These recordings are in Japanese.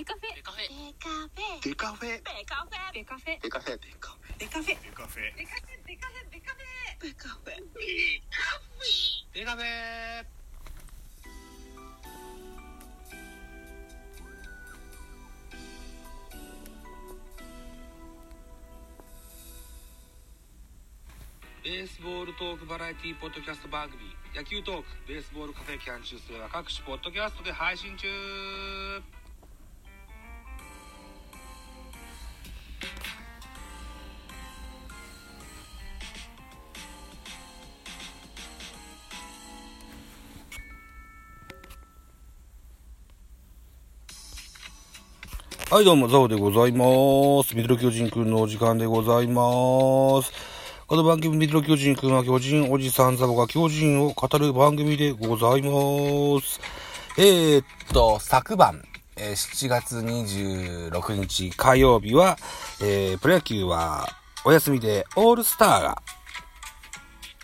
ベカフェ。ベカフェ。ベカフェ。ベカフェ。ベカフェベカフェ。ベカフェ。ベカフェ。ベカフェベカフェ。ベカフェ。ベカフェベカフェベカフェベカフェベースボールトークバラエティポッドキャスト番組。野球トークベースボールカフェキャン中世は各種ポッドキャストで配信中はい、どうも、ザオでございます。ミドル巨人くんのお時間でございます。この番組、ミドル巨人くんは巨人おじさんザボが巨人を語る番組でございます。えー、っと、昨晩、えー7月26日火曜日は、えープロ野球はお休みでオールスターが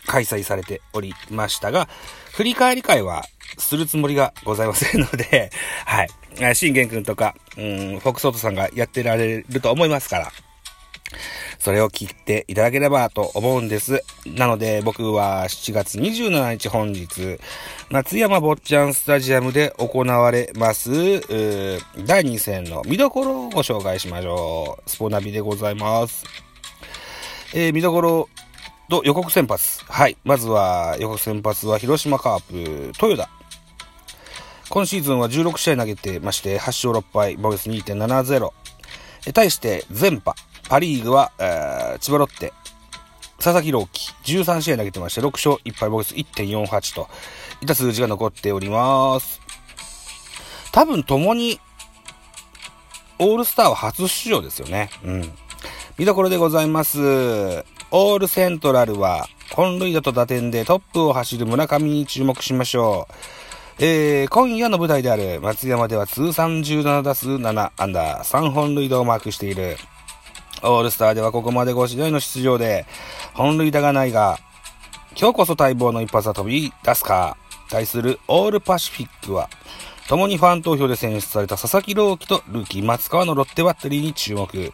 開催されておりましたが、振り返り会はするつもりがございませんので、はい。あ信玄くんとか、うん、フォックソートさんがやってられると思いますから、それを聞いていただければと思うんです。なので僕は7月27日本日、松山坊ちゃんスタジアムで行われます、第2戦の見どころをご紹介しましょう。スポナビでございます。えー見どころと予告先発。はい。まずは予告先発は広島カープ、豊田。今シーズンは16試合投げてまして、8勝6敗、防御率2.70。え対して、前波、パリーグは、えー千葉ロッテ、佐々木朗希、13試合投げてまして、6勝1敗、防御率1.48と、いった数字が残っております。多分、共に、オールスターは初出場ですよね。うん。見どころでございます。オールセントラルは、本塁打と打点でトップを走る村上に注目しましょう。えー、今夜の舞台である松山では通算17打数7安打3本塁打をマークしている。オールスターではここまで5試合の出場で本塁打がないが、今日こそ待望の一発は飛び出すか。対するオールパシフィックは、共にファン投票で選出された佐々木朗希とルーキー松川のロッテバッテリーに注目。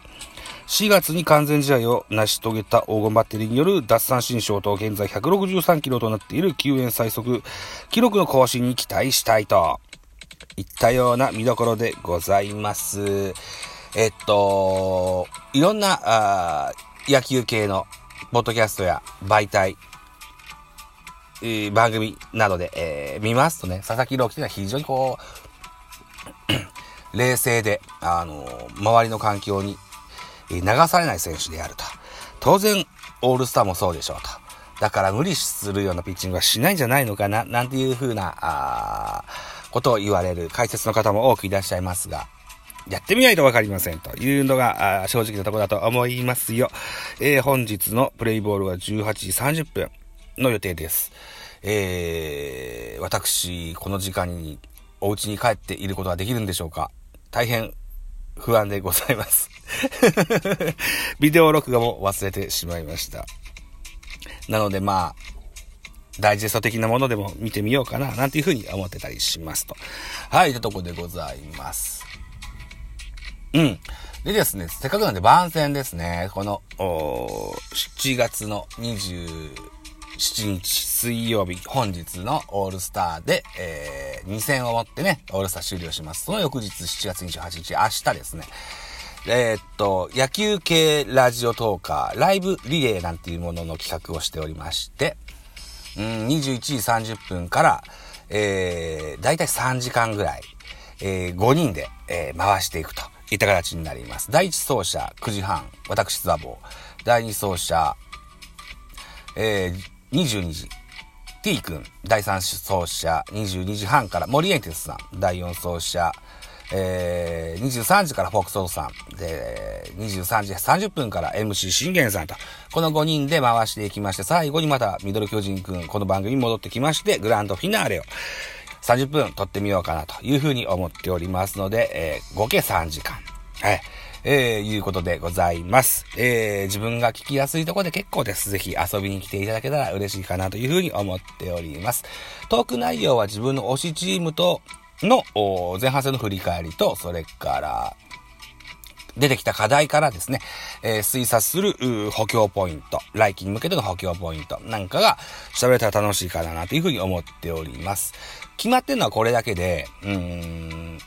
4月に完全試合を成し遂げた黄金バッテリーによる奪三振ショーと現在163キロとなっている救援最速記録の更新に期待したいといったような見どころでございます。えっと、いろんなあ野球系のポッドキャストや媒体、えー番組などで、えー見ますとね、佐々木朗希というのは非常にこう、冷静で、あのー周りの環境に流されない選手であると。当然、オールスターもそうでしょうと。だから無理するようなピッチングはしないんじゃないのかな、なんていう風な、あーことを言われる解説の方も多くいらっしゃいますが、やってみないとわかりませんというのが正直なところだと思いますよ。えー本日のプレイボールは18時30分の予定です。えー私、この時間にお家に帰っていることができるんでしょうか大変不安でございます。ビデオ録画も忘れてしまいました。なのでまあ、ダイジェスト的なものでも見てみようかな、なんていうふうに思ってたりしますと。はい、というところでございます。うん。でですね、せっかくなんで番宣ですね。この、7月の7日水曜日、本日のオールスターで、えー、2戦をもってね、オールスター終了します。その翌日7月28日、明日ですね。えーっと、野球系ラジオトーカー、ライブリレーなんていうものの企画をしておりまして、うん、21時30分から、えー、だいたい3時間ぐらい、えー、5人で、えー回していくといった形になります。第1走者9時半、私ザボー。第2走者、えー、22時、T 君、第3走者。22時半から森エンテスさん、第4走者、えー、23時からフォークソーさん、で、23時30分から MC 信玄さんと、この5人で回していきまして、最後にまたミドル巨人くん、この番組に戻ってきまして、グランドフィナーレを。30分撮ってみようかなというふうに思っておりますので、えー合計3時間。はい。えー、いうことでございます。えー、自分が聞きやすいとこで結構です。ぜひ遊びに来ていただけたら嬉しいかなというふうに思っております。トーク内容は自分の推しチームと、の前半戦の振り返りと、それから、出てきた課題からですね、えー、推察する補強ポイント、来期に向けての補強ポイントなんかが喋れたら楽しいかなというふうに思っております。決まってるのはこれだけで、うーん、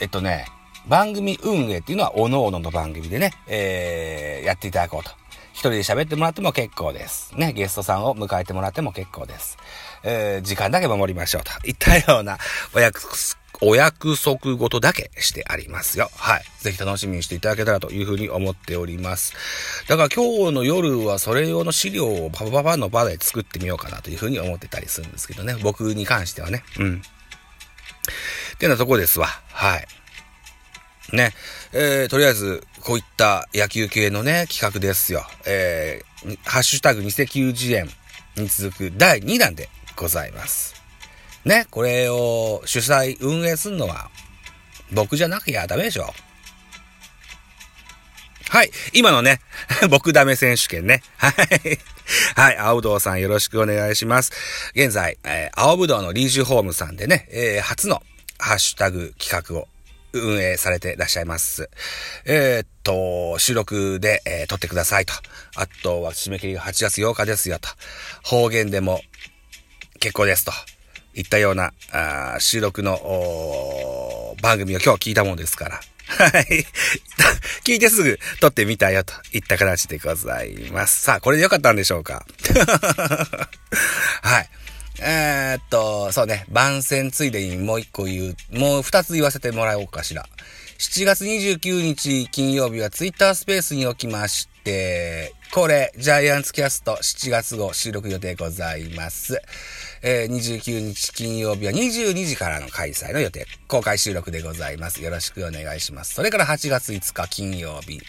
えっとね、番組運営っていうのは各々のの番組でね、えー、やっていただこうと。一人で喋ってもらっても結構です。ね、ゲストさんを迎えてもらっても結構です。えー、時間だけ守りましょうといったようなお約お約束事だけしてありますよ。はい。ぜひ楽しみにしていただけたらというふうに思っております。だから今日の夜はそれ用の資料をパパパパの場で作ってみようかなというふうに思ってたりするんですけどね。僕に関してはね。うん。ってなとこですわ。はい。ね。えー、とりあえず、こういった野球系のね、企画ですよ。えー、ハッシュタグ偽球児園に続く第2弾でございます。ね、これを主催、運営するのは、僕じゃなきゃダメでしょ。はい。今のね、僕ダメ選手権ね。はい。はい。青ぶどうさんよろしくお願いします。現在、えー、青ぶどうのリージュホームさんでね、えー、初のハッシュタグ企画を運営されてらっしゃいます。えー、っと、収録で、えー、撮ってくださいと。あとは締め切りが8月8日ですよと。方言でも結構ですと。いったような、あ収録の、番組を今日聞いたものですから。はい。聞いてすぐ撮ってみたよといった形でございます。さあ、これでよかったんでしょうか？はい。えー、っと、そうね、番宣ついでにもう一個言う、もう二つ言わせてもらおうかしら。7月29日金曜日はツイッタースペースにおきまして、これ、ジャイアンツキャスト7月号収録予定ございます。えー、29日金曜日は22時からの開催の予定、公開収録でございます。よろしくお願いします。それから8月5日金曜日、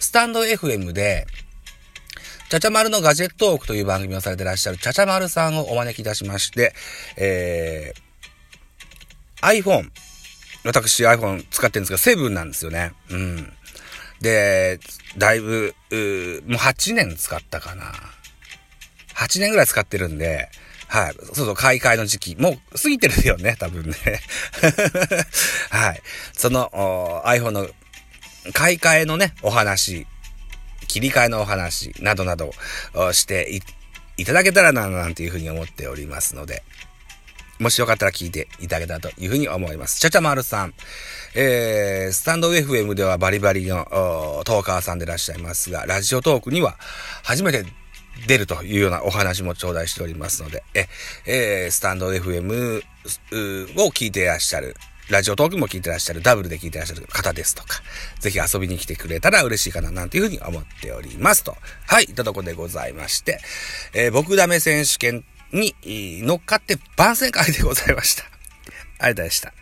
スタンド FM で、ちゃちゃまるのガジェットオークという番組をされてらっしゃるちゃちゃまるさんをお招きいたしまして、えー、iPhone、私 iPhone 使ってるんですが、7なんですよね。うん。で、だいぶ、もう8年使ったかな。8年ぐらい使ってるんで、はい。そうそう、買い替えの時期。もう過ぎてるよね、多分ね。はい。その、iPhone の買い替えのね、お話、切り替えのお話、などなどをしていただけたらな、なんていうふうに思っておりますので、もしよかったら聞いていただけたらというふうに思います。ちゃちゃまるさん。えー、スタンド FM ではバリバリのトーカーさんでいらっしゃいますが、ラジオトークには初めて出るというようなお話も頂戴しておりますので、え、えー、スタンド FM を聞いていらっしゃる、ラジオトークも聞いてらっしゃる、ダブルで聞いてらっしゃる方ですとか、ぜひ遊びに来てくれたら嬉しいかな、なんていうふうに思っておりますと。はい、いったとこでございまして、えー、僕ダメ選手権に乗っかって番宣会でございました。ありがとうございました。